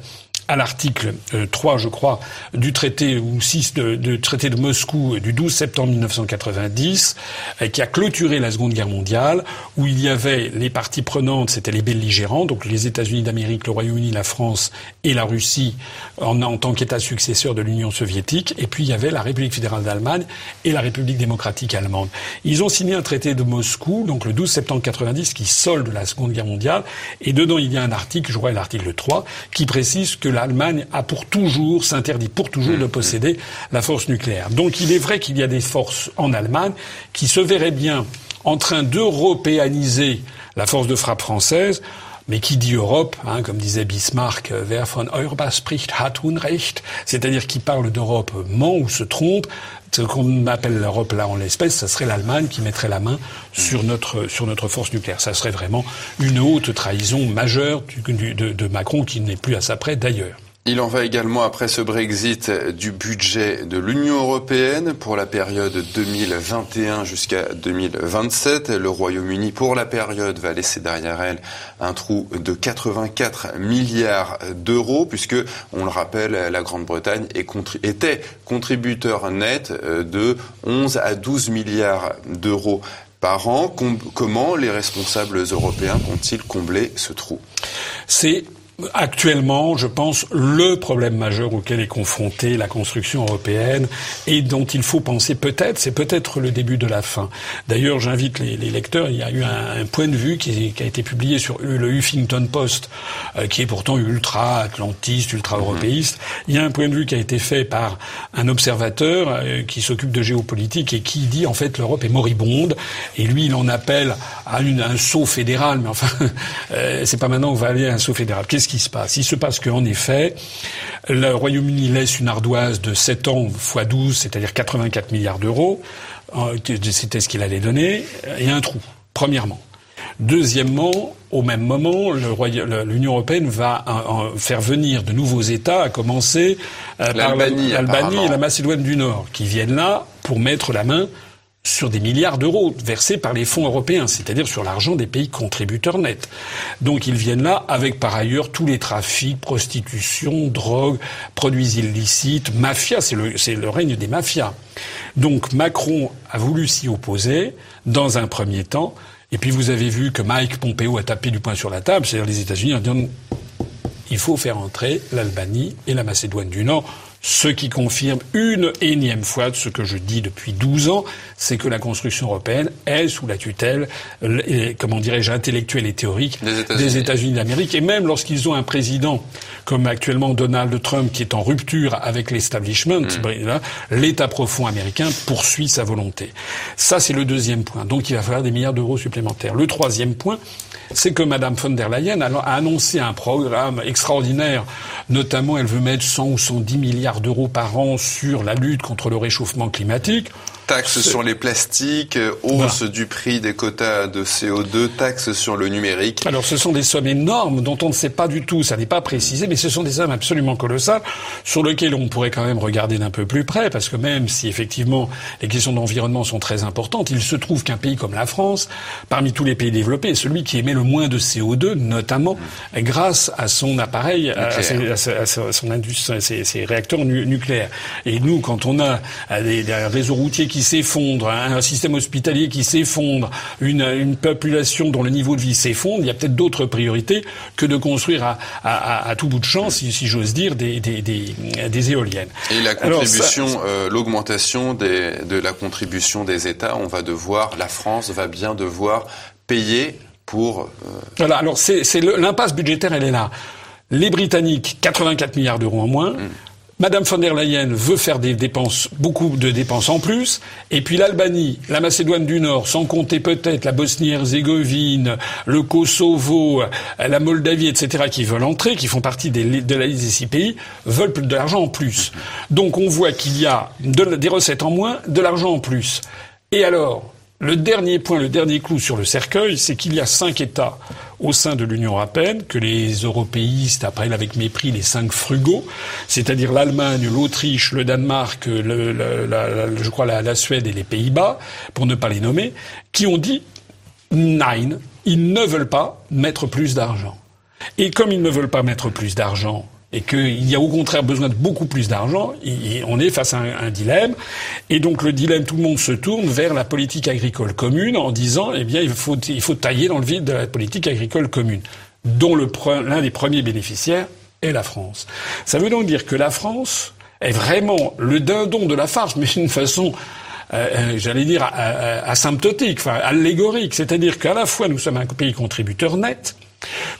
à l'article 3, euh, je crois, du traité ou 6 du traité de Moscou du 12 septembre 1990, euh, qui a clôturé la Seconde Guerre mondiale, où il y avait les parties prenantes, c'était les belligérants, donc les États-Unis d'Amérique, le Royaume-Uni, la France et la Russie en, en tant qu'État successeur de l'Union soviétique, et puis il y avait la République fédérale d'Allemagne et la République démocratique allemande. Ils ont signé un traité de Moscou, donc le 12 septembre 90, qui solde la Seconde Guerre mondiale, et dedans il y a un article, je crois l'article 3, qui précise que l'Allemagne a pour toujours, s'interdit pour toujours de posséder la force nucléaire. Donc il est vrai qu'il y a des forces en Allemagne qui se verraient bien en train d'européaniser la force de frappe française, mais qui dit Europe, hein, comme disait Bismarck, euh, wer von Europa spricht hat Unrecht, c'est-à-dire qui parle d'Europe ment ou se trompe. Ce qu'on appelle l'Europe là en l'espèce, ça serait l'Allemagne qui mettrait la main sur notre sur notre force nucléaire. Ça serait vraiment une haute trahison majeure de Macron qui n'est plus à sa près d'ailleurs. Il en va également après ce Brexit du budget de l'Union européenne pour la période 2021 jusqu'à 2027. Le Royaume-Uni pour la période va laisser derrière elle un trou de 84 milliards d'euros puisque, on le rappelle, la Grande-Bretagne était contributeur net euh, de 11 à 12 milliards d'euros par an. comment les responsables européens vont-ils combler ce trou? C'est actuellement, je pense, le problème majeur auquel est confrontée la construction européenne et dont il faut penser peut-être, c'est peut-être le début de la fin. D'ailleurs, j'invite les, lecteurs, il y a eu un, point de vue qui, a été publié sur le Huffington Post, euh, qui est pourtant ultra-atlantiste, ultra-européiste. Il y a un point de vue qui a été fait par un observateur euh, qui s'occupe de géopolitique et qui dit en fait l'Europe est moribonde et lui il en appelle à, une, un saut fédéral, mais enfin, euh, c'est pas maintenant qu'on va aller à un saut fédéral. Qu'est-ce qui se passe? Il se passe qu'en effet, le Royaume-Uni laisse une ardoise de 7 ans x 12, c'est-à-dire 84 milliards d'euros. Euh, c'était ce qu'il allait donner. Et un trou, premièrement. Deuxièmement, au même moment, l'Union européenne va faire venir de nouveaux États, à commencer euh, par l'Albanie et la Macédoine du Nord, qui viennent là pour mettre la main sur des milliards d'euros versés par les fonds européens, c'est-à-dire sur l'argent des pays contributeurs nets. Donc ils viennent là avec par ailleurs tous les trafics, prostitution, drogue, produits illicites, mafia, c'est le, c'est le règne des mafias. Donc Macron a voulu s'y opposer dans un premier temps, et puis vous avez vu que Mike Pompeo a tapé du poing sur la table, c'est-à-dire les États-Unis en disant il faut faire entrer l'Albanie et la Macédoine du Nord ce qui confirme une énième fois ce que je dis depuis 12 ans, c'est que la construction européenne est sous la tutelle, comment dirais-je, intellectuelle et théorique des États-Unis d'Amérique. Et même lorsqu'ils ont un président comme actuellement Donald Trump qui est en rupture avec l'establishment, mm. l'État profond américain poursuit sa volonté. Ça, c'est le deuxième point. Donc il va falloir des milliards d'euros supplémentaires. Le troisième point, c'est que Mme von der Leyen a annoncé un programme extraordinaire. Notamment, elle veut mettre 100 ou 110 milliards d'euros par an sur la lutte contre le réchauffement climatique. Taxes sur les plastiques, hausse du prix des quotas de CO2, taxes sur le numérique. Alors ce sont des sommes énormes dont on ne sait pas du tout, ça n'est pas précisé, mais ce sont des sommes absolument colossales sur lesquelles on pourrait quand même regarder d'un peu plus près, parce que même si effectivement les questions d'environnement sont très importantes, il se trouve qu'un pays comme la France, parmi tous les pays développés, est celui qui émet le moins de CO2, notamment grâce à son appareil, à, son industrie, ses, réacteurs nucléaires. Et nous, quand on a des, des réseaux routiers qui s'effondre, un système hospitalier qui s'effondre, une, une, population dont le niveau de vie s'effondre, il y a peut-être d'autres priorités que de construire à, à, à tout bout de champ, si, si j'ose dire, des, des, des, des, éoliennes. Et la contribution, euh, l'augmentation de la contribution des États, on va devoir, la France va bien devoir payer pour. Euh... Voilà. Alors c'est l'impasse budgétaire, elle est là. Les Britanniques, 84 milliards d'euros en moins. Mm. Madame von der Leyen veut faire des dépenses, beaucoup de dépenses en plus, et puis l'Albanie, la Macédoine du Nord, sans compter peut-être la Bosnie-Herzégovine, le Kosovo, la Moldavie, etc., qui veulent entrer, qui font partie de la liste des six pays, veulent de l'argent en plus. Donc on voit qu'il y a des recettes en moins, de l'argent en plus. Et alors, le dernier point, le dernier clou sur le cercueil, c'est qu'il y a cinq États au sein de l'Union européenne que les européistes appellent avec mépris les cinq frugaux, c'est-à-dire l'Allemagne, l'Autriche, le Danemark, je crois la, Suède et les Pays-Bas, pour ne pas les nommer, qui ont dit nine, ils ne veulent pas mettre plus d'argent. Et comme ils ne veulent pas mettre plus d'argent et qu'il y a au contraire besoin de beaucoup plus d'argent, on est face à un, dilemme. Et donc le dilemme, tout le monde se tourne vers la politique agricole commune en disant, eh bien, il faut, il faut tailler dans le vide de la politique agricole commune, dont l'un des premiers bénéficiaires est la France. Ça veut donc dire que la France est vraiment le dindon de la farce, mais d'une façon euh, euh, j'allais dire, asymptotique, enfin allégorique. C'est-à-dire qu'à la fois nous sommes un pays contributeur net,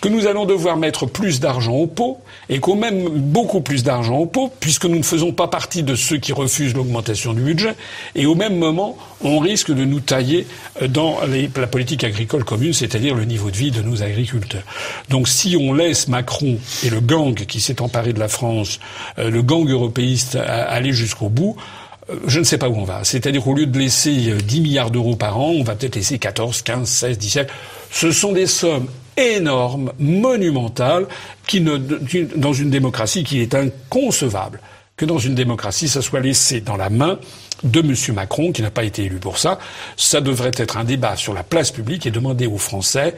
que nous allons devoir mettre plus d'argent au pot et qu'au même beaucoup plus d'argent au pot, puisque nous ne faisons pas partie de ceux qui refusent l'augmentation du budget, et au même moment, on risque de nous tailler euh, dans la politique agricole commune, c'est-à-dire le niveau de vie de nos agriculteurs. Donc si on laisse Macron et le gang qui s'est emparé de la France, euh, le gang européiste, aller jusqu'au bout, euh, je ne sais pas où on va. C'est-à-dire qu'au lieu de laisser 10 milliards d'euros par an, on va peut-être laisser 14, 15, 16, 17. Ce sont des sommes énorme, monumentale, qui ne, dans une démocratie qui est inconcevable que dans une démocratie, ça soit laissé dans la main de M. Macron, qui n'a pas été élu pour ça. Ça devrait être un débat sur la place publique et demander aux Français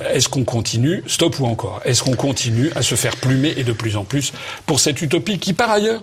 est-ce qu'on continue, stop ou encore Est-ce qu'on continue à se faire plumer et de plus en plus pour cette utopie qui, par ailleurs,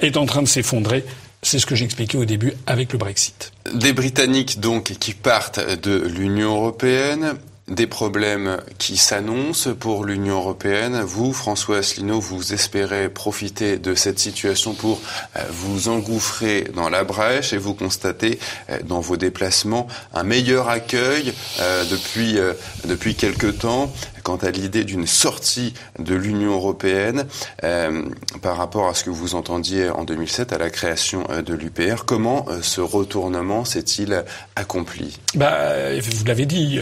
est en train de s'effondrer? C'est ce que j'expliquais au début avec le Brexit. Des Britanniques donc qui partent de l'Union européenne, des problèmes qui s'annoncent pour l'Union européenne. Vous, François Asselineau, vous espérez profiter de cette situation pour euh, vous engouffrer dans la brèche et vous constatez euh, dans vos déplacements un meilleur accueil euh, depuis, depuis quelque temps quant à l'idée d'une sortie de l'Union européenne euh, par rapport à ce que vous entendiez en 2007 à la création euh, de l'UPR. Comment euh, ce retournement s'est-il accompli? Bah, Vous l'avez dit,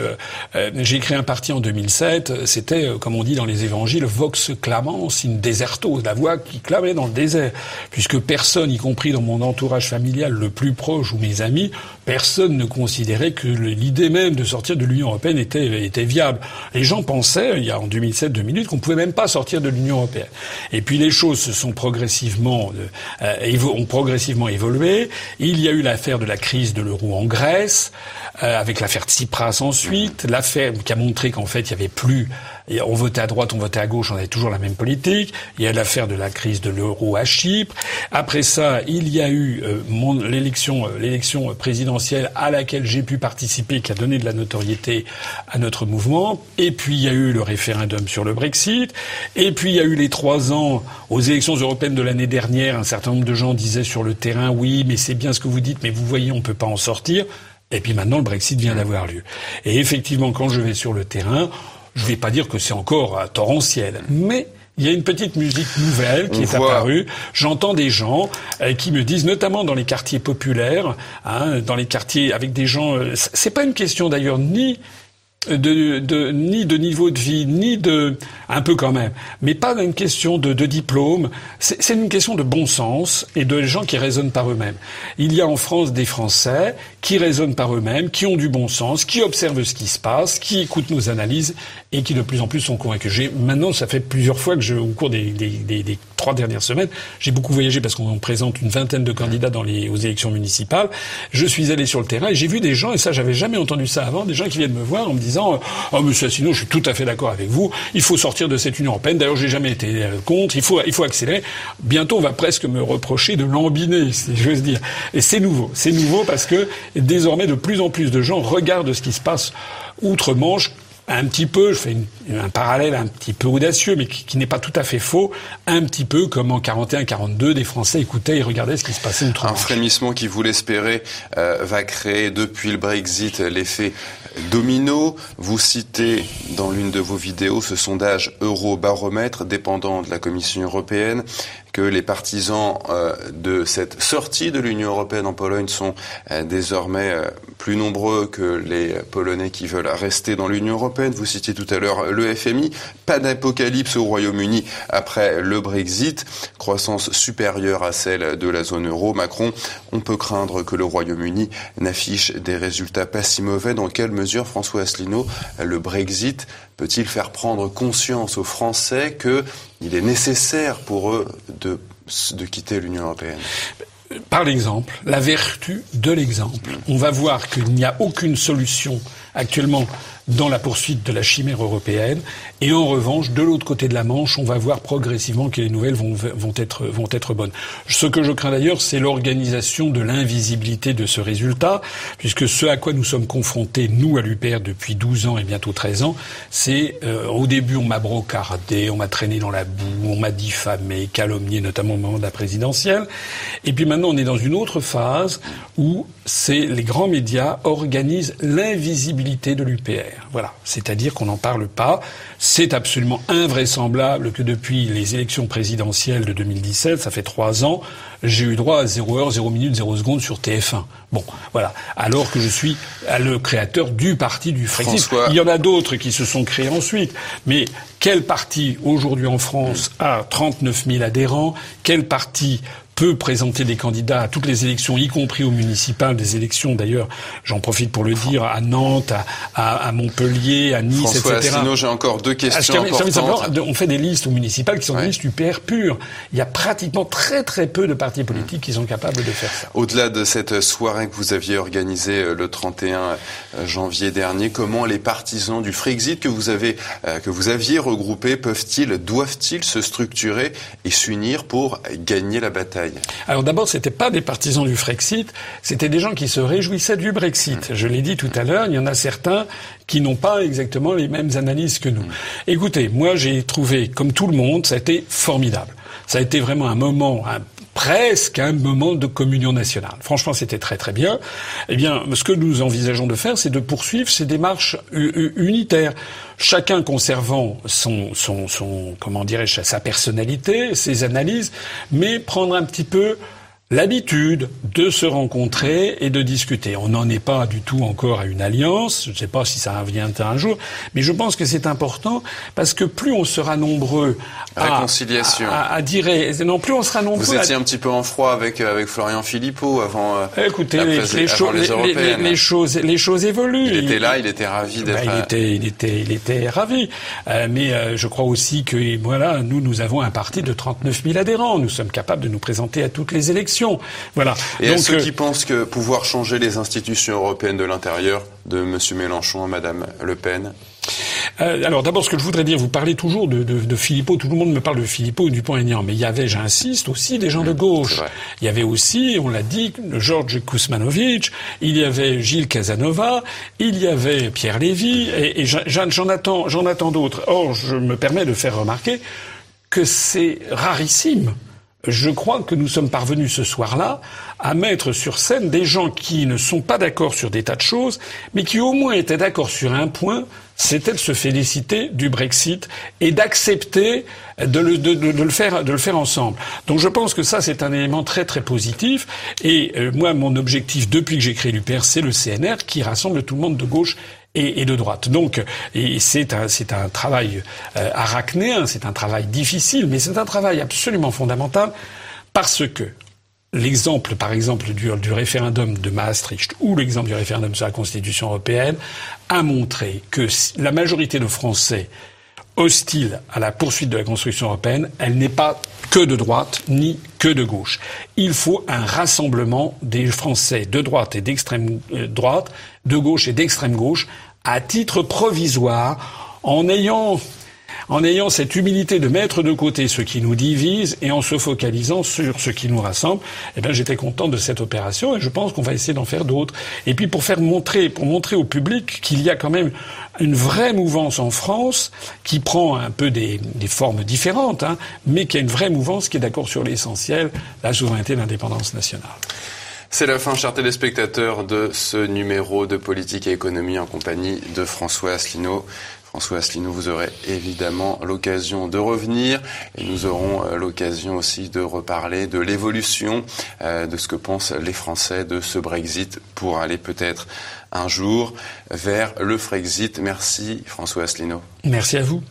j'ai créé un parti en 2007. C'était, comme on dit dans les évangiles, vox clamans in deserto, la voix qui clamait dans le désert, puisque personne, y compris dans mon entourage familial le plus proche ou mes amis, personne ne considérait que l'idée même de sortir de l'Union européenne était, était viable. Les gens pensaient, il y a en 2007-2008, qu'on pouvait même pas sortir de l'Union européenne. Et puis les choses se sont progressivement, euh, ont progressivement évolué. Il y a eu l'affaire de la crise de l'euro en Grèce, euh, avec l'affaire Tsipras ensuite, l'affaire qui a montré qu'en fait il y avait plus on votait à droite, on votait à gauche, on avait toujours la même politique. Il y a l'affaire de la crise de l'euro à Chypre. Après ça, il y a eu euh, l'élection, euh, l'élection présidentielle à laquelle j'ai pu participer, qui a donné de la notoriété à notre mouvement. Et puis il y a eu le référendum sur le Brexit. Et puis il y a eu les trois ans aux élections européennes de l'année dernière. Un certain nombre de gens disaient sur le terrain, oui, mais c'est bien ce que vous dites, mais vous voyez, on peut pas en sortir. Et puis maintenant, le Brexit vient d'avoir lieu. Et effectivement, quand je vais sur le terrain, je ne vais pas dire que c'est encore torrentiel, mais il y a une petite musique nouvelle qui est apparue. J'entends des gens euh, qui me disent, notamment dans les quartiers populaires, hein, dans les quartiers avec des gens. Euh, c'est pas une question d'ailleurs ni de, de, ni de niveau de vie, ni de un peu quand même, mais pas une question de, de diplôme. C'est une question de bon sens et de gens qui raisonnent par eux-mêmes. Il y a en France des Français qui raisonnent par eux-mêmes, qui ont du bon sens, qui observent ce qui se passe, qui écoutent nos analyses et qui de plus en plus sont convaincus. Maintenant, ça fait plusieurs fois que je, au cours des, des, des, des trois dernières semaines, j'ai beaucoup voyagé parce qu'on présente une vingtaine de candidats dans les, aux élections municipales. Je suis allé sur le terrain et j'ai vu des gens et ça, j'avais jamais entendu ça avant, des gens qui viennent me voir en me disant disant Oh, monsieur Asselineau, je suis tout à fait d'accord avec vous. Il faut sortir de cette Union européenne. D'ailleurs, j'ai jamais été contre. Il faut, il faut accélérer. Bientôt, on va presque me reprocher de lambiner, si j'ose dire. Et c'est nouveau. C'est nouveau parce que désormais, de plus en plus de gens regardent ce qui se passe outre-Manche un petit peu, je fais un parallèle un petit peu audacieux, mais qui, n'est pas tout à fait faux, un petit peu comme en 41-42, des Français écoutaient et regardaient ce qui se passait. Un frémissement qui, vous l'espérez, euh, va créer depuis le Brexit l'effet domino. Vous citez dans l'une de vos vidéos ce sondage Eurobaromètre dépendant de la Commission européenne que les partisans euh, de cette sortie de l'Union européenne en Pologne sont euh, désormais euh, plus nombreux que les Polonais qui veulent rester dans l'Union européenne. Vous citiez tout à l'heure le FMI. Pas d'apocalypse au Royaume-Uni après le Brexit. Croissance supérieure à celle de la zone euro. Macron, on peut craindre que le Royaume-Uni n'affiche des résultats pas si mauvais. Dans quelle mesure, François Asselineau, le Brexit peut-il faire prendre conscience aux Français qu'il est nécessaire pour eux de, de quitter l'Union européenne? Par l'exemple, la vertu de l'exemple. On va voir qu'il n'y a aucune solution actuellement dans la poursuite de la chimère européenne. Et en revanche, de l'autre côté de la Manche, on va voir progressivement que les nouvelles vont, vont, être, vont être bonnes. Ce que je crains d'ailleurs, c'est l'organisation de l'invisibilité de ce résultat, puisque ce à quoi nous sommes confrontés, nous, à l'UPR, depuis 12 ans et bientôt 13 ans, c'est euh, au début, on m'a brocardé, on m'a traîné dans la boue, on m'a diffamé, calomnié, notamment au moment de la présidentielle. Et puis maintenant, on est dans une autre phase où c'est les grands médias organisent l'invisibilité de l'UPR. Voilà. C'est-à-dire qu'on n'en parle pas. C'est absolument invraisemblable que depuis les élections présidentielles de 2017, ça fait trois ans, j'ai eu droit à 0 heure, 0 minute, 0 seconde sur TF1. Bon, voilà. Alors que je suis le créateur du parti du Frexit. Il y en a d'autres qui se sont créés ensuite. Mais quel parti aujourd'hui en France a 39 000 adhérents? Quel parti peut présenter des candidats à toutes les élections, y compris aux municipales, des élections d'ailleurs, j'en profite pour le dire, à Nantes, à, Montpellier, à Nice, François etc. Sinon, j'ai encore deux questions importantes. On fait des listes aux municipales qui sont des listes UPR pures. Il y a pratiquement très très peu de partis politiques qui sont capables de faire ça. Au-delà de cette soirée que vous aviez organisée euh, le 31 euh, janvier dernier, comment les partisans du Frexit que vous avez, euh, que vous aviez regroupés peuvent-ils, doivent-ils se structurer et s'unir pour gagner la bataille? Alors d'abord, c'était pas des partisans du Frexit, c'était des gens qui se réjouissaient du Brexit. Je l'ai dit tout à l'heure, il y en a certains qui n'ont pas exactement les mêmes analyses que nous. Écoutez, moi j'ai trouvé, comme tout le monde, ça a été formidable. Ça a été vraiment un moment, presque un moment de communion nationale. Franchement, c'était très très bien. Eh bien, ce que nous envisageons de faire, c'est de poursuivre ces démarches unitaires, chacun conservant son, son, son comment dirais-je, sa personnalité, ses analyses, mais prendre un petit peu l'habitude de se rencontrer et de discuter. On n'en est pas du tout encore à une alliance, je ne sais pas si ça reviendra un jour, mais je pense que c'est important parce que plus on sera nombreux à, Réconciliation. à, à, dire, non, plus on sera nombreux. Vous étiez un petit peu en froid avec avec Florian Philippot avant. Euh, Écoutez, les, les, les, les, choses, les choses évoluent. Il était là, il était ravi d'être. Bah, il était, il était, il était ravi. Euh, mais euh, je crois aussi que voilà, nous, nous avons un parti de 39 000 adhérents. Nous sommes capables de nous présenter à toutes les élections. Voilà. Et Donc, à ceux euh, qui pensent que pouvoir changer les institutions européennes de l'intérieur, de M. Mélenchon à Mme Le Pen euh, alors d'abord, ce que je voudrais dire, vous parlez toujours de, de, de Philippot, tout le monde me parle de Philippot et Dupont-Aignan, mais il y avait, j'insiste, aussi des gens de mmh, gauche. Il y avait aussi, on l'a dit, Georges Kuzmanovic, il y avait Gilles Casanova, il y avait Pierre Lévy, et, et j'en attends, j'en attends d'autres. Or, je me permets de faire remarquer que c'est rarissime je crois que nous sommes parvenus ce soir-là à mettre sur scène des gens qui ne sont pas d'accord sur des tas de choses, mais qui au moins étaient d'accord sur un point, c'était de se féliciter du Brexit et d'accepter de le, faire, de le faire ensemble. Donc je pense que ça, c'est un élément très très positif. Et euh, moi, mon objectif depuis que j'ai créé l'UPR, c'est le CNR qui rassemble tout le monde de gauche et, de droite. Donc, c'est un, un travail euh, arachnéen, c'est un travail difficile, mais c'est un travail absolument fondamental parce que l'exemple, par exemple, du, du, référendum de Maastricht ou l'exemple du référendum sur la Constitution européenne a montré que la majorité de Français hostile à la poursuite de la construction européenne, elle n'est pas que de droite ni que de gauche. Il faut un rassemblement des Français de droite et d'extrême euh, droite, de gauche et d'extrême gauche, à titre provisoire, en ayant en ayant cette humilité de mettre de côté ce qui nous divise et en se focalisant sur ce qui nous rassemble, eh bien, j'étais content de cette opération et je pense qu'on va essayer d'en faire d'autres. Et puis pour faire montrer, pour montrer au public qu'il y a quand même une vraie mouvance en France qui prend un peu des, formes différentes, hein, mais qui a une vraie mouvance qui est d'accord sur l'essentiel, la souveraineté et l'indépendance nationale. C'est la fin, chers téléspectateurs, de ce numéro de politique et économie en compagnie de François Asselineau. François Asselineau, vous aurez évidemment l'occasion de revenir et nous aurons euh, l'occasion aussi de reparler de l'évolution euh, de ce que pensent les Français de ce Brexit pour aller peut-être un jour vers le Frexit. Merci François Asselineau. Merci à vous.